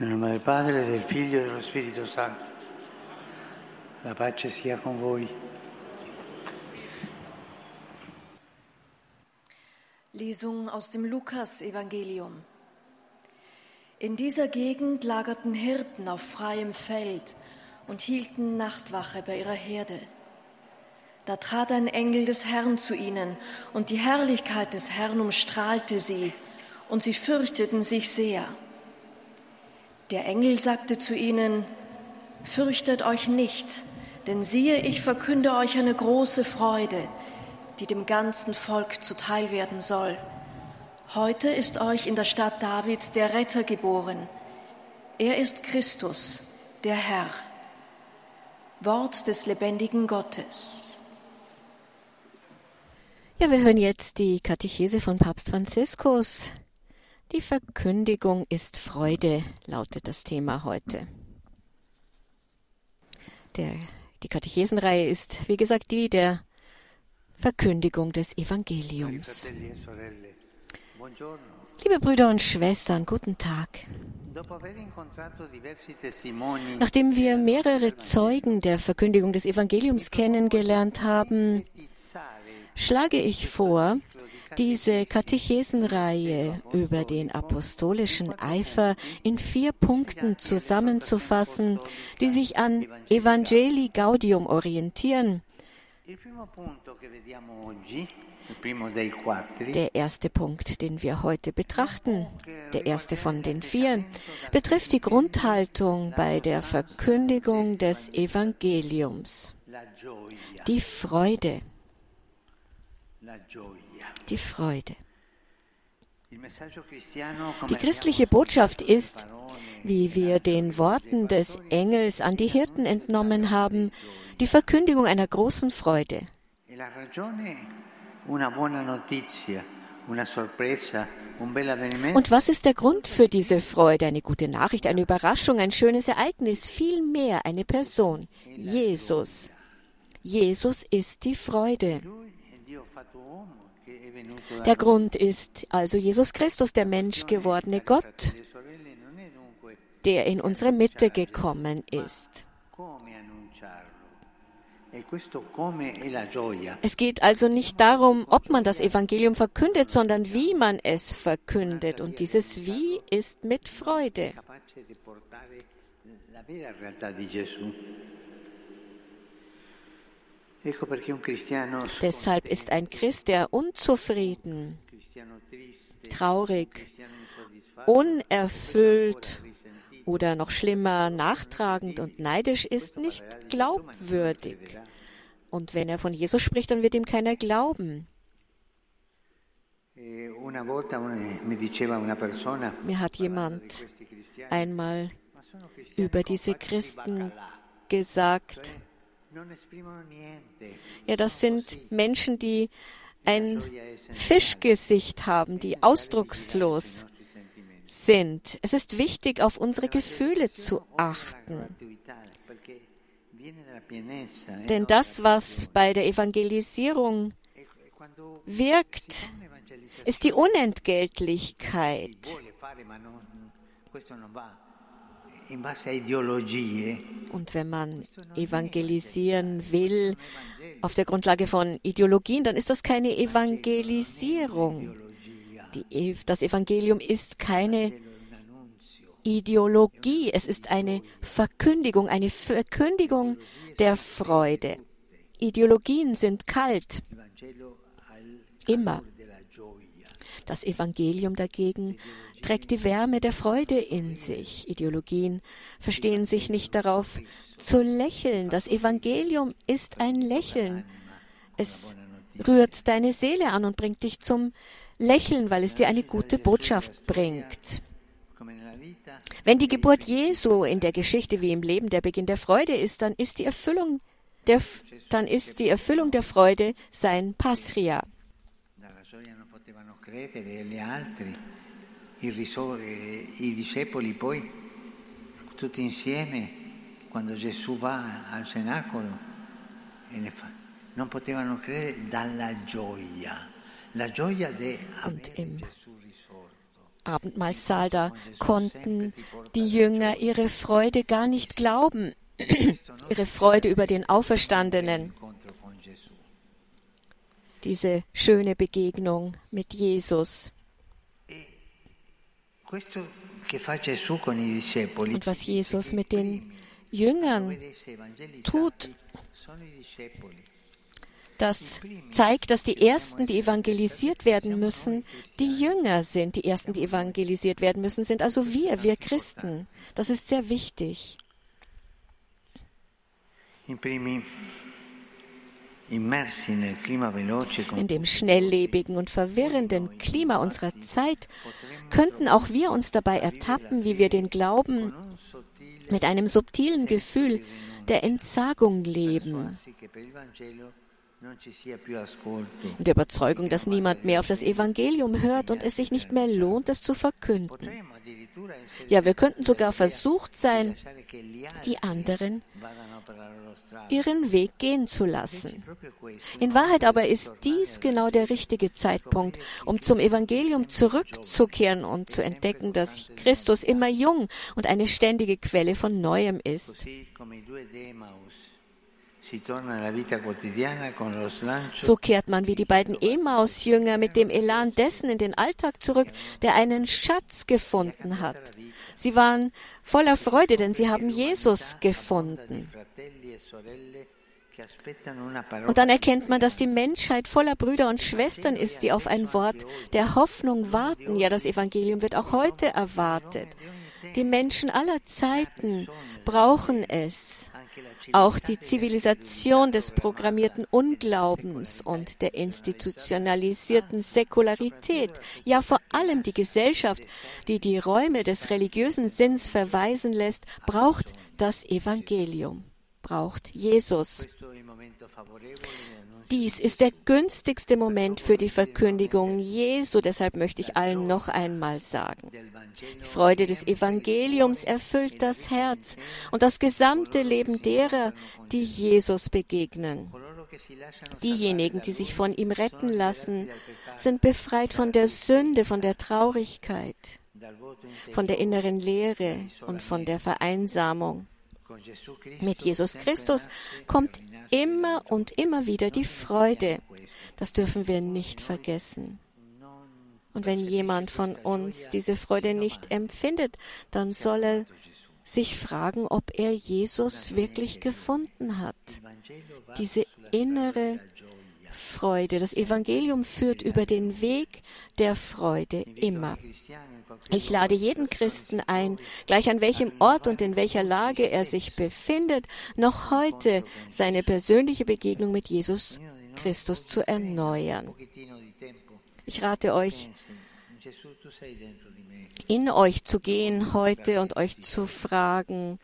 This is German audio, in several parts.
Nel nome del Padre, del Figlio e dello Spirito Santo. La pace sia con voi. Lesung aus dem Lukas-Evangelium. In dieser Gegend lagerten Hirten auf freiem Feld und hielten Nachtwache bei ihrer Herde. Da trat ein Engel des Herrn zu ihnen, und die Herrlichkeit des Herrn umstrahlte sie, und sie fürchteten sich sehr. Der Engel sagte zu ihnen, Fürchtet euch nicht, denn siehe, ich verkünde euch eine große Freude, die dem ganzen Volk zuteil werden soll. Heute ist euch in der Stadt Davids der Retter geboren. Er ist Christus, der Herr. Wort des lebendigen Gottes. Ja, wir hören jetzt die Katechese von Papst Franziskus. Die Verkündigung ist Freude, lautet das Thema heute. Der, die Katechesenreihe ist, wie gesagt, die der Verkündigung des Evangeliums. Liebe Brüder und Schwestern, guten Tag. Nachdem wir mehrere Zeugen der Verkündigung des Evangeliums kennengelernt haben, schlage ich vor, diese Katechesenreihe über den apostolischen Eifer in vier Punkten zusammenzufassen, die sich an Evangelii Gaudium orientieren. Der erste Punkt, den wir heute betrachten, der erste von den vier, betrifft die Grundhaltung bei der Verkündigung des Evangeliums. Die Freude die Freude. Die christliche Botschaft ist, wie wir den Worten des Engels an die Hirten entnommen haben, die Verkündigung einer großen Freude. Und was ist der Grund für diese Freude? Eine gute Nachricht, eine Überraschung, ein schönes Ereignis, vielmehr eine Person, Jesus. Jesus ist die Freude. Der Grund ist also Jesus Christus, der Menschgewordene Gott, der in unsere Mitte gekommen ist. Es geht also nicht darum, ob man das Evangelium verkündet, sondern wie man es verkündet. Und dieses Wie ist mit Freude. Deshalb ist ein Christ, der unzufrieden, traurig, unerfüllt oder noch schlimmer nachtragend und neidisch ist, nicht glaubwürdig. Und wenn er von Jesus spricht, dann wird ihm keiner glauben. Mir hat jemand einmal über diese Christen gesagt, ja, das sind Menschen, die ein Fischgesicht haben, die ausdruckslos sind. Es ist wichtig, auf unsere Gefühle zu achten. Denn das, was bei der Evangelisierung wirkt, ist die Unentgeltlichkeit. Und wenn man evangelisieren will auf der Grundlage von Ideologien, dann ist das keine Evangelisierung. Die, das Evangelium ist keine Ideologie, es ist eine Verkündigung, eine Verkündigung der Freude. Ideologien sind kalt, immer. Das Evangelium dagegen trägt die Wärme der Freude in sich. Ideologien verstehen sich nicht darauf zu lächeln. Das Evangelium ist ein Lächeln. Es rührt deine Seele an und bringt dich zum Lächeln, weil es dir eine gute Botschaft bringt. Wenn die Geburt Jesu in der Geschichte wie im Leben der Beginn der Freude ist, dann ist die Erfüllung der, dann ist die Erfüllung der Freude sein Pasria i, risor- i discepoli poi tutti insieme quando Gesù va al cenacolo fa- non potevano credere dalla gioia, la gioia di avere Gesù risorto. Abendmahlsaal, da konnten die Jünger ihre Freude gar nicht glauben, ihre Freude über den Auferstandenen, diese schöne Begegnung mit Jesus. Und was Jesus mit den Jüngern tut, das zeigt, dass die Ersten, die evangelisiert werden müssen, die Jünger sind. Die Ersten, die evangelisiert werden müssen, sind also wir, wir Christen. Das ist sehr wichtig. In dem schnelllebigen und verwirrenden Klima unserer Zeit könnten auch wir uns dabei ertappen, wie wir den Glauben mit einem subtilen Gefühl der Entsagung leben und der Überzeugung, dass niemand mehr auf das Evangelium hört und es sich nicht mehr lohnt, es zu verkünden. Ja, wir könnten sogar versucht sein, die anderen ihren Weg gehen zu lassen. In Wahrheit aber ist dies genau der richtige Zeitpunkt, um zum Evangelium zurückzukehren und zu entdecken, dass Christus immer jung und eine ständige Quelle von Neuem ist. So kehrt man wie die beiden Emaus-Jünger mit dem Elan dessen in den Alltag zurück, der einen Schatz gefunden hat. Sie waren voller Freude, denn sie haben Jesus gefunden. Und dann erkennt man, dass die Menschheit voller Brüder und Schwestern ist, die auf ein Wort der Hoffnung warten. Ja, das Evangelium wird auch heute erwartet. Die Menschen aller Zeiten brauchen es. Auch die Zivilisation des programmierten Unglaubens und der institutionalisierten Säkularität, ja vor allem die Gesellschaft, die die Räume des religiösen Sinns verweisen lässt, braucht das Evangelium, braucht Jesus. Dies ist der günstigste Moment für die Verkündigung Jesu, deshalb möchte ich allen noch einmal sagen. Die Freude des Evangeliums erfüllt das Herz und das gesamte Leben derer, die Jesus begegnen. Diejenigen, die sich von ihm retten lassen, sind befreit von der Sünde, von der Traurigkeit, von der inneren Leere und von der Vereinsamung. Mit Jesus Christus kommt immer und immer wieder die Freude. Das dürfen wir nicht vergessen. Und wenn jemand von uns diese Freude nicht empfindet, dann soll er sich fragen, ob er Jesus wirklich gefunden hat. Diese innere Freude. Das Evangelium führt über den Weg der Freude immer. Ich lade jeden Christen ein, gleich an welchem Ort und in welcher Lage er sich befindet, noch heute seine persönliche Begegnung mit Jesus Christus zu erneuern. Ich rate euch, in euch zu gehen heute und euch zu fragen,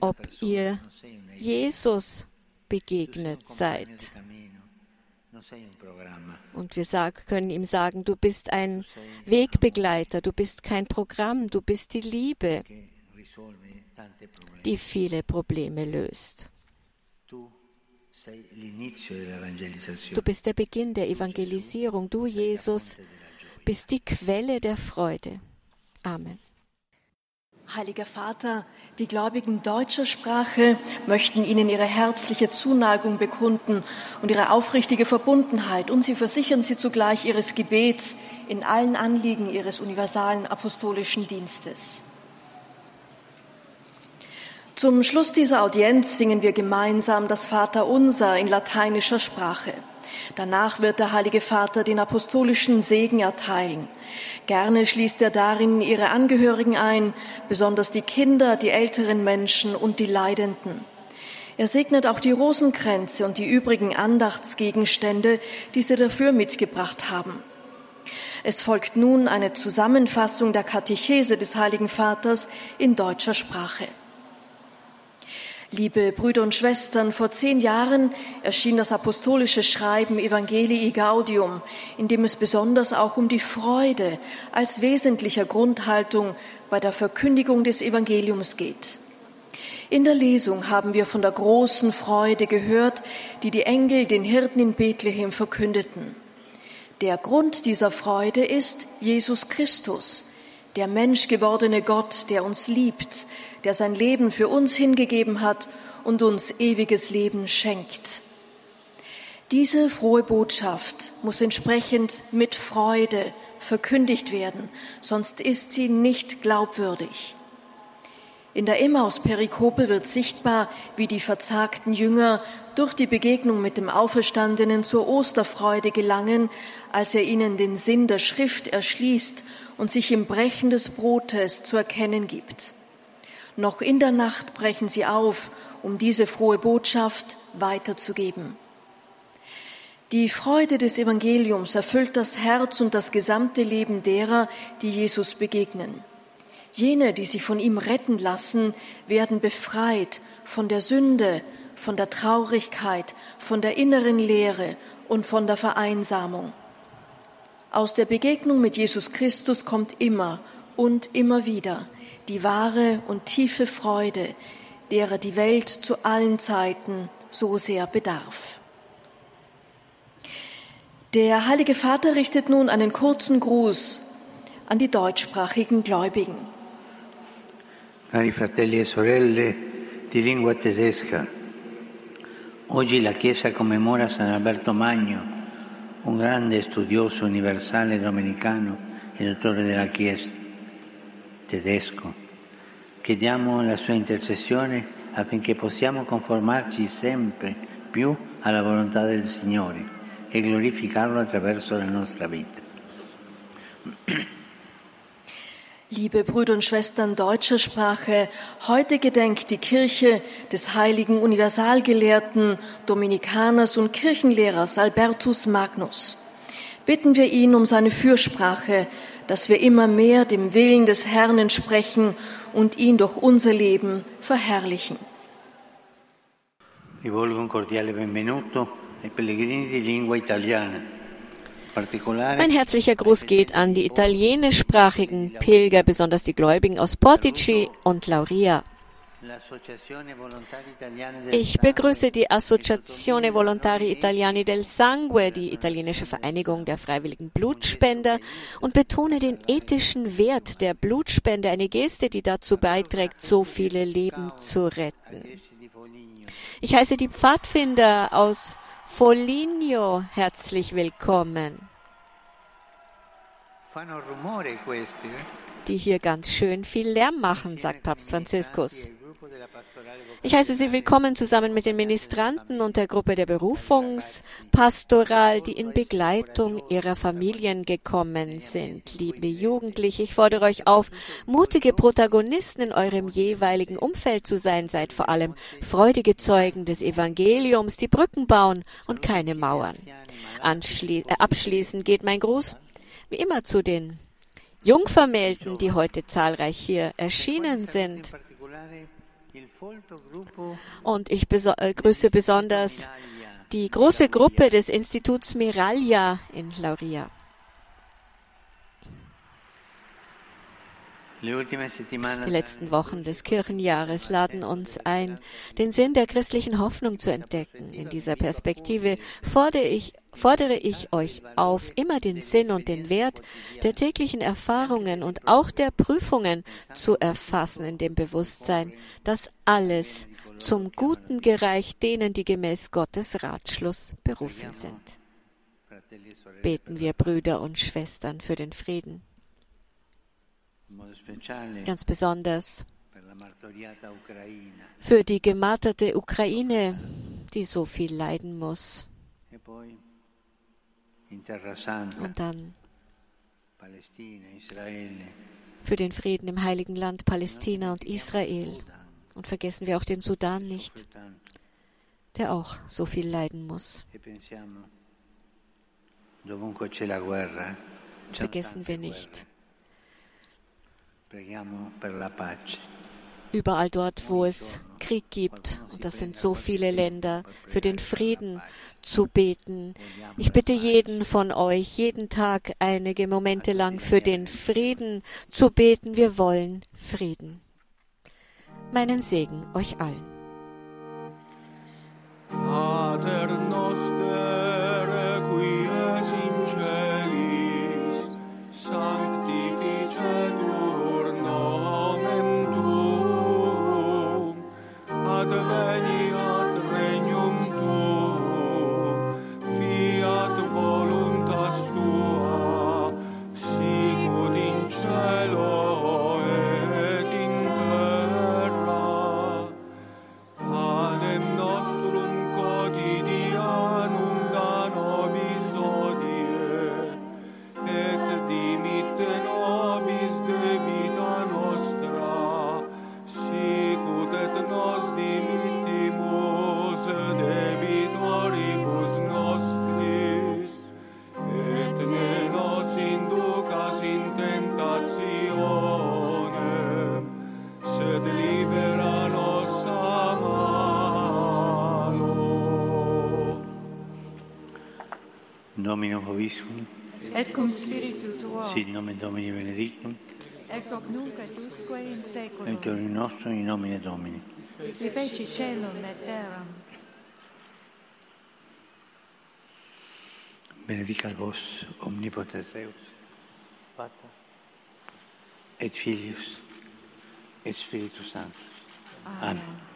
ob ihr Jesus begegnet seid. Und wir sag, können ihm sagen, du bist ein Wegbegleiter, du bist kein Programm, du bist die Liebe, die viele Probleme löst. Du bist der Beginn der Evangelisierung. Du, Jesus, bist die Quelle der Freude. Amen. Heiliger Vater, die Gläubigen deutscher Sprache möchten Ihnen ihre herzliche Zuneigung bekunden und ihre aufrichtige Verbundenheit und sie versichern Sie zugleich Ihres Gebets in allen Anliegen Ihres universalen apostolischen Dienstes. Zum Schluss dieser Audienz singen wir gemeinsam das Vaterunser in lateinischer Sprache. Danach wird der Heilige Vater den apostolischen Segen erteilen. Gerne schließt er darin ihre Angehörigen ein, besonders die Kinder, die älteren Menschen und die Leidenden. Er segnet auch die Rosenkränze und die übrigen Andachtsgegenstände, die sie dafür mitgebracht haben. Es folgt nun eine Zusammenfassung der Katechese des Heiligen Vaters in deutscher Sprache. Liebe Brüder und Schwestern, vor zehn Jahren erschien das apostolische Schreiben Evangelii Gaudium, in dem es besonders auch um die Freude als wesentlicher Grundhaltung bei der Verkündigung des Evangeliums geht. In der Lesung haben wir von der großen Freude gehört, die die Engel den Hirten in Bethlehem verkündeten. Der Grund dieser Freude ist Jesus Christus, der menschgewordene Gott, der uns liebt, der sein Leben für uns hingegeben hat und uns ewiges Leben schenkt. Diese frohe Botschaft muss entsprechend mit Freude verkündigt werden, sonst ist sie nicht glaubwürdig. In der Emmaus-Perikope wird sichtbar, wie die verzagten Jünger durch die Begegnung mit dem Auferstandenen zur Osterfreude gelangen, als er ihnen den Sinn der Schrift erschließt und sich im Brechen des Brotes zu erkennen gibt. Noch in der Nacht brechen sie auf, um diese frohe Botschaft weiterzugeben. Die Freude des Evangeliums erfüllt das Herz und das gesamte Leben derer, die Jesus begegnen. Jene, die sich von ihm retten lassen, werden befreit von der Sünde, von der Traurigkeit, von der inneren Leere und von der Vereinsamung. Aus der Begegnung mit Jesus Christus kommt immer und immer wieder die wahre und tiefe Freude, derer die Welt zu allen Zeiten so sehr bedarf. Der Heilige Vater richtet nun einen kurzen Gruß an die deutschsprachigen Gläubigen. Cari fratelli e sorelle di lingua tedesca, oggi la Chiesa commemora San Alberto Magno, un grande studioso universale domenicano e dottore della Chiesa, tedesco. Chiediamo la sua intercessione affinché possiamo conformarci sempre più alla volontà del Signore e glorificarlo attraverso la nostra vita. Liebe Brüder und Schwestern deutscher Sprache, heute gedenkt die Kirche des heiligen Universalgelehrten, Dominikaners und Kirchenlehrers Albertus Magnus. Bitten wir ihn um seine Fürsprache, dass wir immer mehr dem Willen des Herrn entsprechen und ihn durch unser Leben verherrlichen. Rivolgo un cordiale benvenuto ai pellegrini di lingua italiana. Ein herzlicher Gruß geht an die italienischsprachigen Pilger, besonders die Gläubigen aus Portici und Lauria. Ich begrüße die Associazione Volontari Italiani del Sangue, die italienische Vereinigung der freiwilligen Blutspender, und betone den ethischen Wert der Blutspende, eine Geste, die dazu beiträgt, so viele Leben zu retten. Ich heiße die Pfadfinder aus Foligno herzlich willkommen. Die hier ganz schön viel Lärm machen, sagt Papst Franziskus. Ich heiße Sie willkommen zusammen mit den Ministranten und der Gruppe der Berufungspastoral, die in Begleitung ihrer Familien gekommen sind. Liebe Jugendliche, ich fordere euch auf, mutige Protagonisten in eurem jeweiligen Umfeld zu sein. Seid vor allem freudige Zeugen des Evangeliums, die Brücken bauen und keine Mauern. Anschli äh, abschließend geht mein Gruß wie immer zu den Jungvermählten, die heute zahlreich hier erschienen sind. Und ich beso äh, grüße besonders die große Gruppe des Instituts Miraglia in Lauria. Die letzten Wochen des Kirchenjahres laden uns ein, den Sinn der christlichen Hoffnung zu entdecken. In dieser Perspektive fordere ich, fordere ich euch auf, immer den Sinn und den Wert der täglichen Erfahrungen und auch der Prüfungen zu erfassen, in dem Bewusstsein, dass alles zum Guten gereicht denen, die gemäß Gottes Ratschluss berufen sind. Beten wir Brüder und Schwestern für den Frieden ganz besonders für die gemarterte Ukraine, die so viel leiden muss. E Und dann für den Frieden im heiligen Land Palästina und Israel. Und vergessen wir auch den Sudan nicht, der auch so viel leiden muss. E vergessen wir nicht, Überall dort, wo es Krieg gibt, und das sind so viele Länder, für den Frieden zu beten. Ich bitte jeden von euch, jeden Tag einige Momente lang für den Frieden zu beten. Wir wollen Frieden. Meinen Segen euch allen. Pater noster, Domino Hoviscum, et cum spiritu tuo, sit nomen Domini benedictum, ex hoc nunc et usque in et seculum, in nostro in nomine Domini. qui feci celum et terram. Benedicat vos omnipotens Deus, Pater, et Filius, et Spiritus Sanctus. Amen.